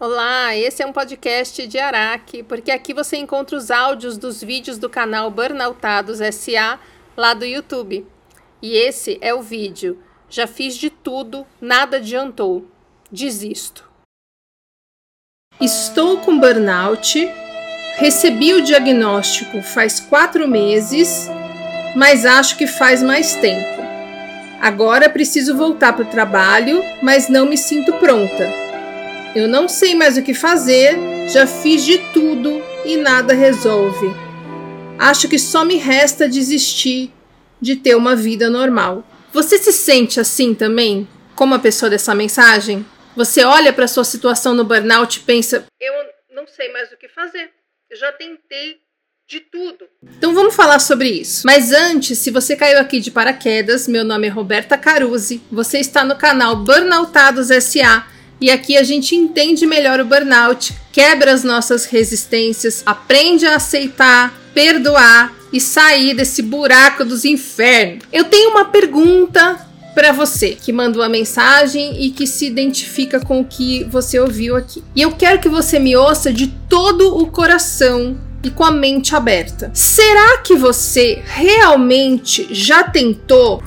Olá, esse é um podcast de Araque, porque aqui você encontra os áudios dos vídeos do canal Burnoutados SA lá do YouTube. E esse é o vídeo. Já fiz de tudo, nada adiantou. Desisto. Estou com burnout, recebi o diagnóstico faz quatro meses, mas acho que faz mais tempo. Agora preciso voltar para o trabalho, mas não me sinto pronta. Eu não sei mais o que fazer, já fiz de tudo e nada resolve. Acho que só me resta desistir de ter uma vida normal. Você se sente assim também, como a pessoa dessa mensagem? Você olha para sua situação no burnout e pensa: eu não sei mais o que fazer. Eu já tentei de tudo. Então vamos falar sobre isso. Mas antes, se você caiu aqui de paraquedas, meu nome é Roberta Caruzzi. Você está no canal Burnoutados SA e aqui a gente entende melhor o burnout, quebra as nossas resistências, aprende a aceitar, perdoar e sair desse buraco dos infernos. Eu tenho uma pergunta para você que mandou a mensagem e que se identifica com o que você ouviu aqui. E eu quero que você me ouça de todo o coração e com a mente aberta. Será que você realmente já tentou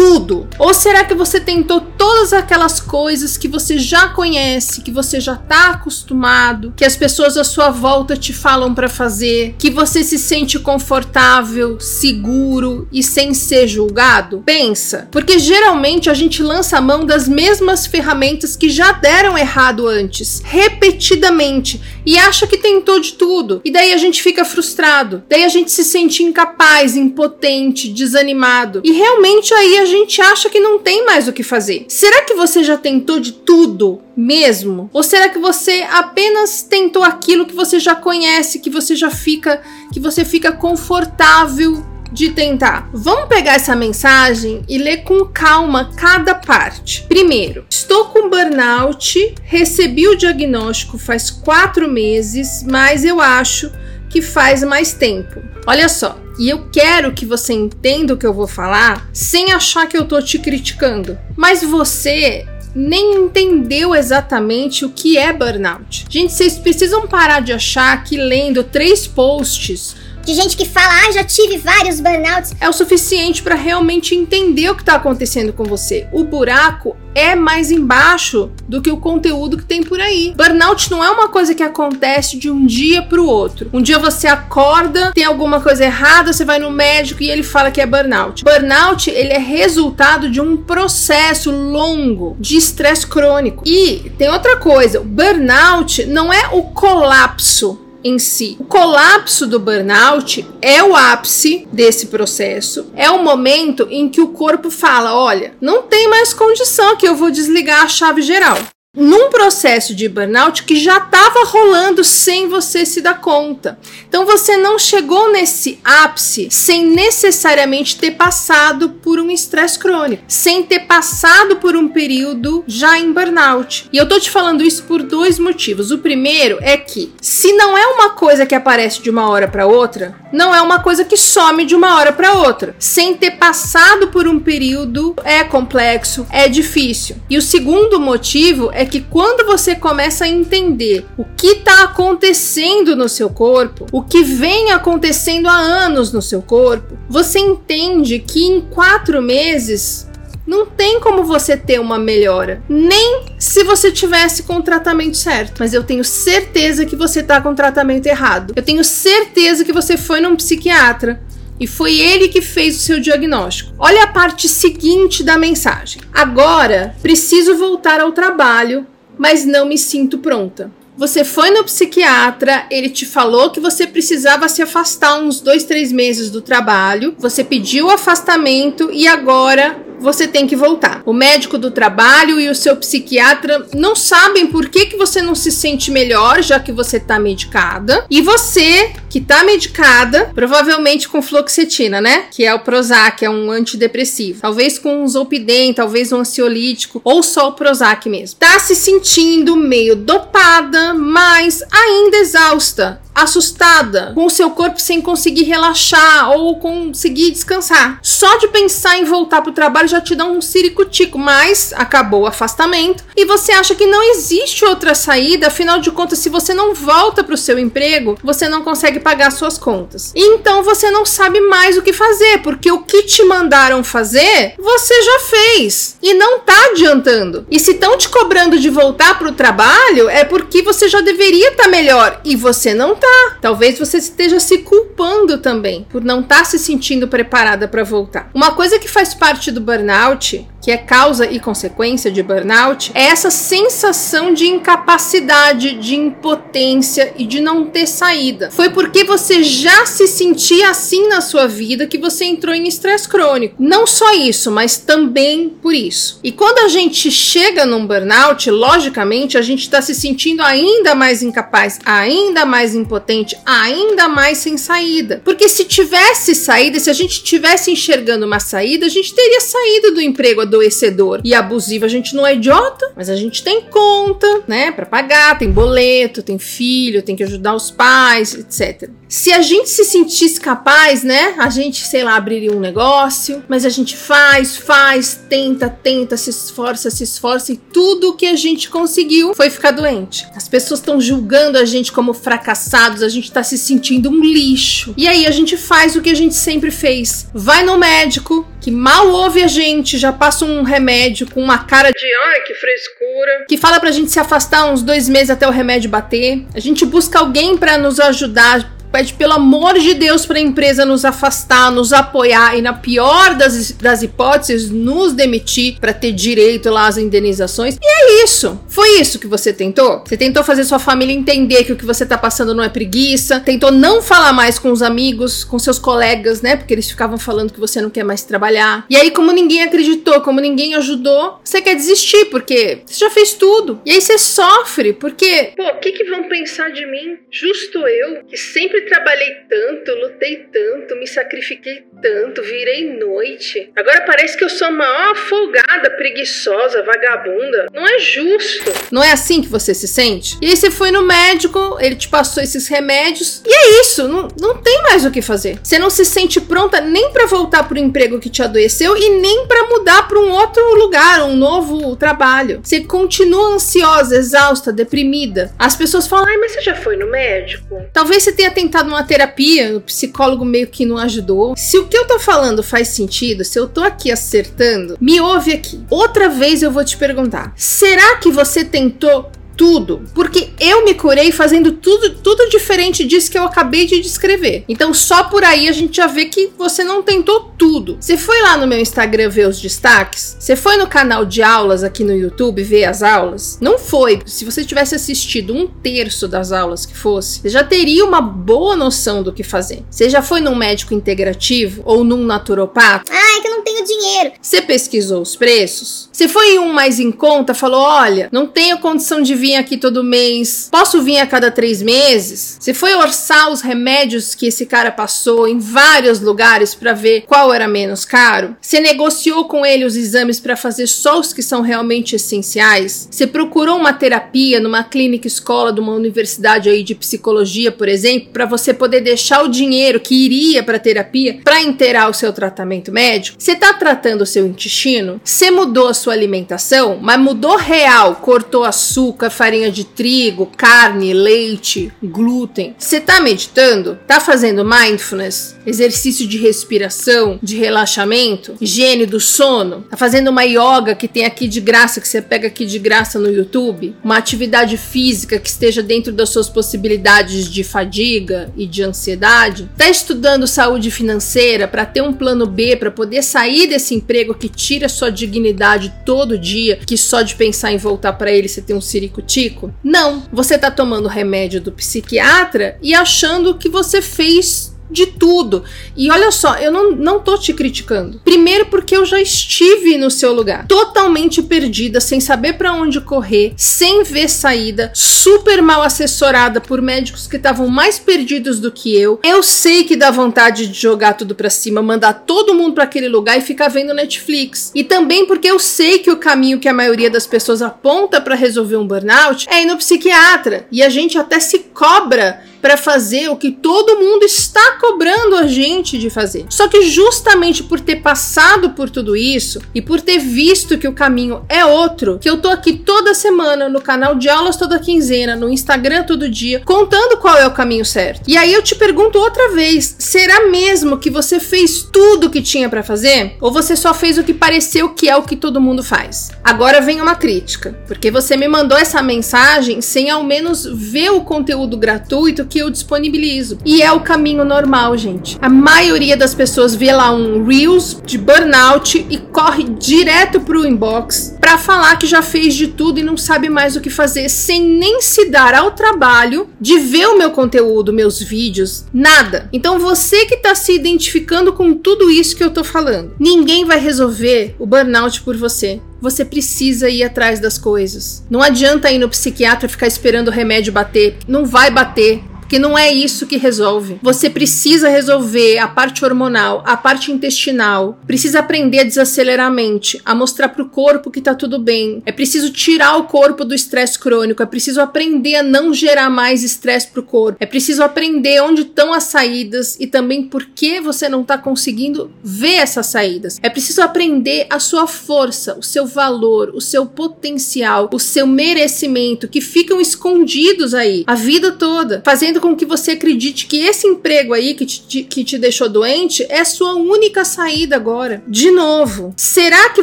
tudo? Ou será que você tentou todas aquelas coisas que você já conhece, que você já está acostumado, que as pessoas à sua volta te falam para fazer, que você se sente confortável, seguro e sem ser julgado? Pensa, porque geralmente a gente lança a mão das mesmas ferramentas que já deram errado antes, repetidamente, e acha que tentou de tudo. E daí a gente fica frustrado, daí a gente se sente incapaz, impotente, desanimado. E realmente aí a gente acha que não tem mais o que fazer. Será que você já tentou de tudo mesmo? Ou será que você apenas tentou aquilo que você já conhece, que você já fica, que você fica confortável de tentar. Vamos pegar essa mensagem e ler com calma cada parte. Primeiro, estou com burnout, recebi o diagnóstico faz quatro meses, mas eu acho que faz mais tempo. Olha só, e eu quero que você entenda o que eu vou falar sem achar que eu tô te criticando. Mas você nem entendeu exatamente o que é burnout. Gente, vocês precisam parar de achar que lendo três posts de gente que fala, ah, já tive vários burnouts. É o suficiente para realmente entender o que está acontecendo com você. O buraco é mais embaixo do que o conteúdo que tem por aí. Burnout não é uma coisa que acontece de um dia para o outro. Um dia você acorda, tem alguma coisa errada, você vai no médico e ele fala que é burnout. Burnout, ele é resultado de um processo longo de estresse crônico. E tem outra coisa, burnout não é o colapso em si. O colapso do burnout é o ápice desse processo, é o momento em que o corpo fala: olha, não tem mais condição que eu vou desligar a chave geral num processo de burnout que já estava rolando sem você se dar conta. Então você não chegou nesse ápice sem necessariamente ter passado por um estresse crônico, sem ter passado por um período já em burnout. E eu tô te falando isso por dois motivos. O primeiro é que se não é uma coisa que aparece de uma hora para outra, não é uma coisa que some de uma hora para outra. Sem ter passado por um período é complexo, é difícil. E o segundo motivo é que quando você começa a entender o que está acontecendo no seu corpo, o que vem acontecendo há anos no seu corpo, você entende que em quatro meses não tem como você ter uma melhora, nem se você tivesse com o tratamento certo. Mas eu tenho certeza que você está com o tratamento errado. Eu tenho certeza que você foi num psiquiatra e foi ele que fez o seu diagnóstico. Olha a parte seguinte da mensagem. Agora preciso voltar ao trabalho, mas não me sinto pronta. Você foi no psiquiatra, ele te falou que você precisava se afastar uns dois, três meses do trabalho, você pediu o afastamento e agora você tem que voltar. O médico do trabalho e o seu psiquiatra não sabem por que, que você não se sente melhor, já que você tá medicada. E você, que tá medicada, provavelmente com fluoxetina, né? Que é o Prozac, é um antidepressivo. Talvez com um Zolpidem, talvez um ansiolítico, ou só o Prozac mesmo. Tá se sentindo meio dopada, mas ainda exausta assustada, com o seu corpo sem conseguir relaxar ou conseguir descansar. Só de pensar em voltar pro trabalho já te dá um ciricutico, mas acabou o afastamento e você acha que não existe outra saída, afinal de contas, se você não volta pro seu emprego, você não consegue pagar suas contas. Então você não sabe mais o que fazer, porque o que te mandaram fazer, você já fez e não tá adiantando. E se estão te cobrando de voltar pro trabalho, é porque você já deveria estar tá melhor e você não tá. Talvez você esteja se culpando também por não estar tá se sentindo preparada para voltar. Uma coisa que faz parte do burnout que é causa e consequência de burnout, é essa sensação de incapacidade, de impotência e de não ter saída. Foi porque você já se sentia assim na sua vida que você entrou em estresse crônico. Não só isso, mas também por isso. E quando a gente chega num burnout, logicamente a gente está se sentindo ainda mais incapaz, ainda mais impotente, ainda mais sem saída. Porque se tivesse saída, se a gente tivesse enxergando uma saída, a gente teria saído do emprego adoecedor e abusivo. A gente não é idiota, mas a gente tem conta, né, para pagar, tem boleto, tem filho, tem que ajudar os pais, etc. Se a gente se sentisse capaz, né, a gente, sei lá, abriria um negócio, mas a gente faz, faz, tenta, tenta, se esforça, se esforça e tudo que a gente conseguiu foi ficar doente. As pessoas estão julgando a gente como fracassados, a gente tá se sentindo um lixo. E aí a gente faz o que a gente sempre fez. Vai no médico, que mal ouve a gente, já passa um remédio com uma cara de ai que frescura, que fala pra gente se afastar uns dois meses até o remédio bater. A gente busca alguém para nos ajudar pede pelo amor de Deus para a empresa nos afastar, nos apoiar e, na pior das, das hipóteses, nos demitir para ter direito lá às indenizações. E é isso. Foi isso que você tentou? Você tentou fazer sua família entender que o que você tá passando não é preguiça, tentou não falar mais com os amigos, com seus colegas, né? Porque eles ficavam falando que você não quer mais trabalhar. E aí, como ninguém acreditou, como ninguém ajudou, você quer desistir, porque você já fez tudo. E aí você sofre, porque, pô, o que, que vão pensar de mim? Justo eu, que sempre sempre trabalhei tanto, lutei tanto, me sacrifiquei tanto, virei noite. Agora parece que eu sou a maior folgada, preguiçosa, vagabunda. Não é justo. Não é assim que você se sente? E aí você foi no médico, ele te passou esses remédios, e é isso, não, não tem mais o que fazer. Você não se sente pronta nem para voltar pro emprego que te adoeceu e nem para mudar para um outro lugar, um novo trabalho. Você continua ansiosa, exausta, deprimida. As pessoas falam: "Ai, mas você já foi no médico?" Talvez você tenha tentado tentado uma terapia, o psicólogo meio que não ajudou. Se o que eu tô falando faz sentido, se eu tô aqui acertando, me ouve aqui. Outra vez eu vou te perguntar: será que você tentou tudo, porque eu me curei fazendo tudo, tudo diferente disso que eu acabei de descrever. Então, só por aí a gente já vê que você não tentou tudo. Você foi lá no meu Instagram ver os destaques? Você foi no canal de aulas aqui no YouTube ver as aulas? Não foi. Se você tivesse assistido um terço das aulas que fosse, você já teria uma boa noção do que fazer. Você já foi num médico integrativo ou num naturopata? Ah, é que eu não tenho dinheiro. Você pesquisou os preços? Você foi em um mais em conta, falou: olha, não tenho condição de vir vir aqui todo mês? Posso vir a cada três meses? Você foi orçar os remédios que esse cara passou em vários lugares para ver qual era menos caro? Você negociou com ele os exames para fazer só os que são realmente essenciais? Você procurou uma terapia numa clínica escola de uma universidade aí de psicologia, por exemplo, para você poder deixar o dinheiro que iria para terapia para inteirar o seu tratamento médico? Você está tratando o seu intestino? Você mudou a sua alimentação, mas mudou real, cortou açúcar, farinha de trigo, carne, leite, glúten. Você tá meditando? Tá fazendo mindfulness? Exercício de respiração, de relaxamento, higiene do sono? Tá fazendo uma yoga que tem aqui de graça, que você pega aqui de graça no YouTube? Uma atividade física que esteja dentro das suas possibilidades de fadiga e de ansiedade? Tá estudando saúde financeira para ter um plano B para poder sair desse emprego que tira sua dignidade todo dia, que só de pensar em voltar para ele você tem um cirico tico? Não, você tá tomando remédio do psiquiatra e achando que você fez de tudo. E olha só, eu não, não tô te criticando. Primeiro, porque eu já estive no seu lugar, totalmente perdida, sem saber para onde correr, sem ver saída, super mal assessorada por médicos que estavam mais perdidos do que eu. Eu sei que dá vontade de jogar tudo para cima, mandar todo mundo para aquele lugar e ficar vendo Netflix. E também porque eu sei que o caminho que a maioria das pessoas aponta para resolver um burnout é ir no psiquiatra. E a gente até se cobra para fazer o que todo mundo está cobrando a gente de fazer. Só que justamente por ter passado por tudo isso e por ter visto que o caminho é outro, que eu tô aqui toda semana no canal de aulas toda quinzena, no Instagram todo dia, contando qual é o caminho certo. E aí eu te pergunto outra vez, será mesmo que você fez tudo o que tinha para fazer? Ou você só fez o que pareceu que é o que todo mundo faz? Agora vem uma crítica, porque você me mandou essa mensagem sem ao menos ver o conteúdo gratuito que eu disponibilizo. E é o caminho normal, gente. A maioria das pessoas vê lá um Reels de burnout e corre direto pro inbox para falar que já fez de tudo e não sabe mais o que fazer, sem nem se dar ao trabalho de ver o meu conteúdo, meus vídeos, nada. Então você que está se identificando com tudo isso que eu tô falando, ninguém vai resolver o burnout por você. Você precisa ir atrás das coisas. Não adianta ir no psiquiatra ficar esperando o remédio bater. Não vai bater porque não é isso que resolve. Você precisa resolver a parte hormonal, a parte intestinal, precisa aprender a desacelerar a mente, a mostrar pro corpo que tá tudo bem. É preciso tirar o corpo do estresse crônico, é preciso aprender a não gerar mais estresse pro corpo. É preciso aprender onde estão as saídas e também por que você não tá conseguindo ver essas saídas. É preciso aprender a sua força, o seu valor, o seu potencial, o seu merecimento que ficam escondidos aí a vida toda, fazendo com que você acredite que esse emprego aí que te, que te deixou doente é sua única saída agora. De novo, será que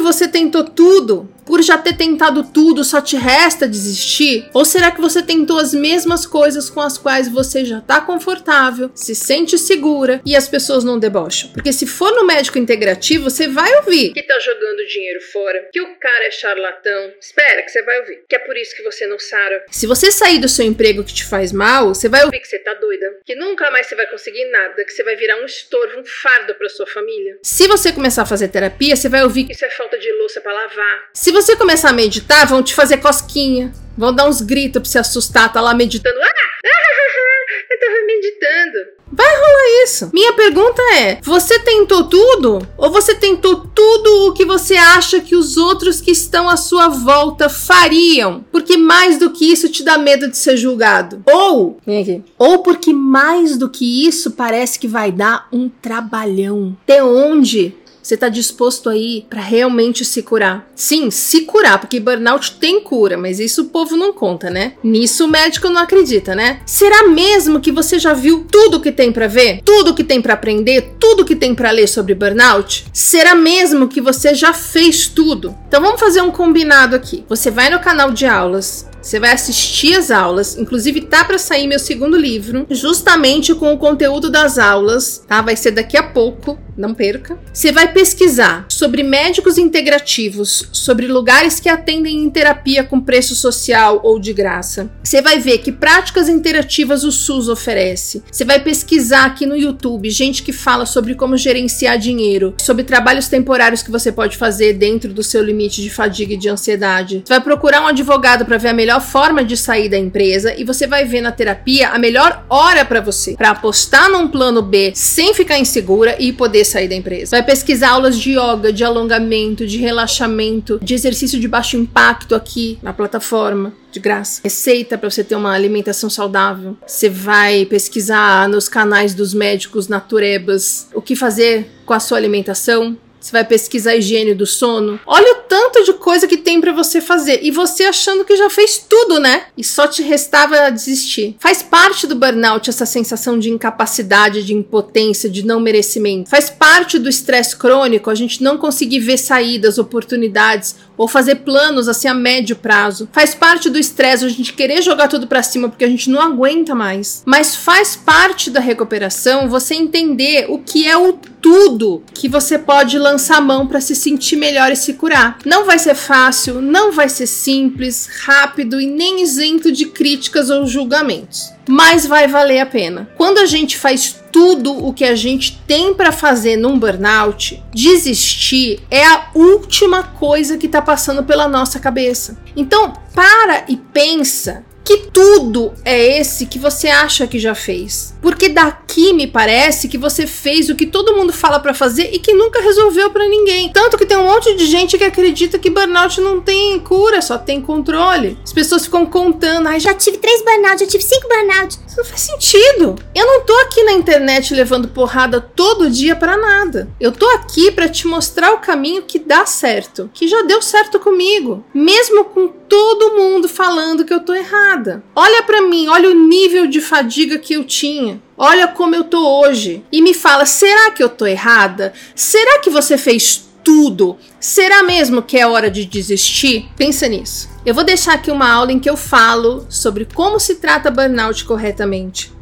você tentou tudo por já ter tentado tudo, só te resta desistir? Ou será que você tentou as mesmas coisas com as quais você já tá confortável, se sente segura e as pessoas não debocham? Porque se for no médico integrativo, você vai ouvir que tá jogando dinheiro fora, que o cara é charlatão. Espera que você vai ouvir, que é por isso que você não sara. Se você sair do seu emprego que te faz mal, você vai ouvir que você tá doida, que nunca mais você vai conseguir nada, que você vai virar um estorvo, um fardo para sua família. Se você começar a fazer terapia, você vai ouvir que isso é falta de louça para lavar. Se você começar a meditar, vão te fazer cosquinha. Vão dar uns gritos pra se assustar, tá lá meditando. Ah, eu tava meditando. Vai rolar isso. Minha pergunta é: você tentou tudo? Ou você tentou tudo o que você acha que os outros que estão à sua volta fariam? Porque mais do que isso te dá medo de ser julgado. Ou, vem aqui. Ou porque mais do que isso parece que vai dar um trabalhão. Até onde você está disposto aí para realmente se curar? Sim, se curar, porque burnout tem cura, mas isso o povo não conta, né? Nisso o médico não acredita, né? Será mesmo que você já viu tudo que tem para ver? Tudo que tem para aprender? Tudo que tem para ler sobre burnout? Será mesmo que você já fez tudo? Então vamos fazer um combinado aqui. Você vai no canal de aulas, você vai assistir as aulas, inclusive tá para sair meu segundo livro, justamente com o conteúdo das aulas, tá? Vai ser daqui a pouco, não perca. Você vai pesquisar sobre médicos integrativos, sobre lugares que atendem em terapia com preço social ou de graça. Você vai ver que práticas interativas o SUS oferece. Você vai pesquisar aqui no YouTube gente que fala sobre como gerenciar dinheiro, sobre trabalhos temporários que você pode fazer dentro do seu limite de fadiga e de ansiedade. Você vai procurar um advogado para ver a melhor forma de sair da empresa e você vai ver na terapia a melhor hora para você, para apostar num plano B sem ficar insegura e poder sair da empresa. Vai pesquisar aulas de yoga, de alongamento, de relaxamento, de exercício de baixo impacto aqui na plataforma de graça. Receita para você ter uma alimentação saudável. Você vai pesquisar nos canais dos médicos naturebas o que fazer com a sua alimentação, você vai pesquisar higiene do sono. Olha o tanto de coisa que tem para você fazer. E você achando que já fez tudo, né? E só te restava desistir. Faz parte do burnout essa sensação de incapacidade, de impotência, de não merecimento. Faz parte do estresse crônico a gente não conseguir ver saídas, oportunidades ou fazer planos assim a médio prazo. Faz parte do estresse a gente querer jogar tudo para cima porque a gente não aguenta mais. Mas faz parte da recuperação você entender o que é o tudo que você pode lançar a mão para se sentir melhor e se curar. Não vai ser fácil, não vai ser simples, rápido e nem isento de críticas ou julgamentos mas vai valer a pena. Quando a gente faz tudo o que a gente tem para fazer num burnout, desistir é a última coisa que tá passando pela nossa cabeça. Então, para e pensa que tudo é esse que você acha que já fez. Porque daqui aqui me parece que você fez o que todo mundo fala para fazer e que nunca resolveu para ninguém. Tanto que tem um monte de gente que acredita que burnout não tem cura, só tem controle. As pessoas ficam contando, ai, já tive três burnout, já tive cinco burnout. isso não faz sentido. Eu não tô aqui na internet levando porrada todo dia pra nada. Eu tô aqui pra te mostrar o caminho que dá certo, que já deu certo comigo, mesmo com todo mundo falando que eu tô errada. Olha pra mim, olha o nível de fadiga que eu tinha. Olha como eu tô hoje. E me fala, será que eu tô errada? Será que você fez tudo? Será mesmo que é hora de desistir? Pensa nisso. Eu vou deixar aqui uma aula em que eu falo sobre como se trata burnout corretamente.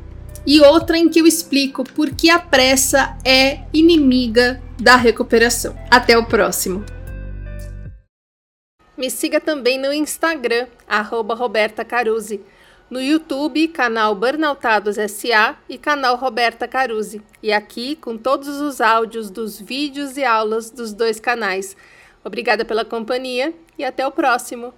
E outra em que eu explico por que a pressa é inimiga da recuperação. Até o próximo. Me siga também no Instagram, arroba Roberta Caruzzi. No YouTube, canal Burnoutados SA e canal Roberta Caruzzi. E aqui com todos os áudios dos vídeos e aulas dos dois canais. Obrigada pela companhia e até o próximo!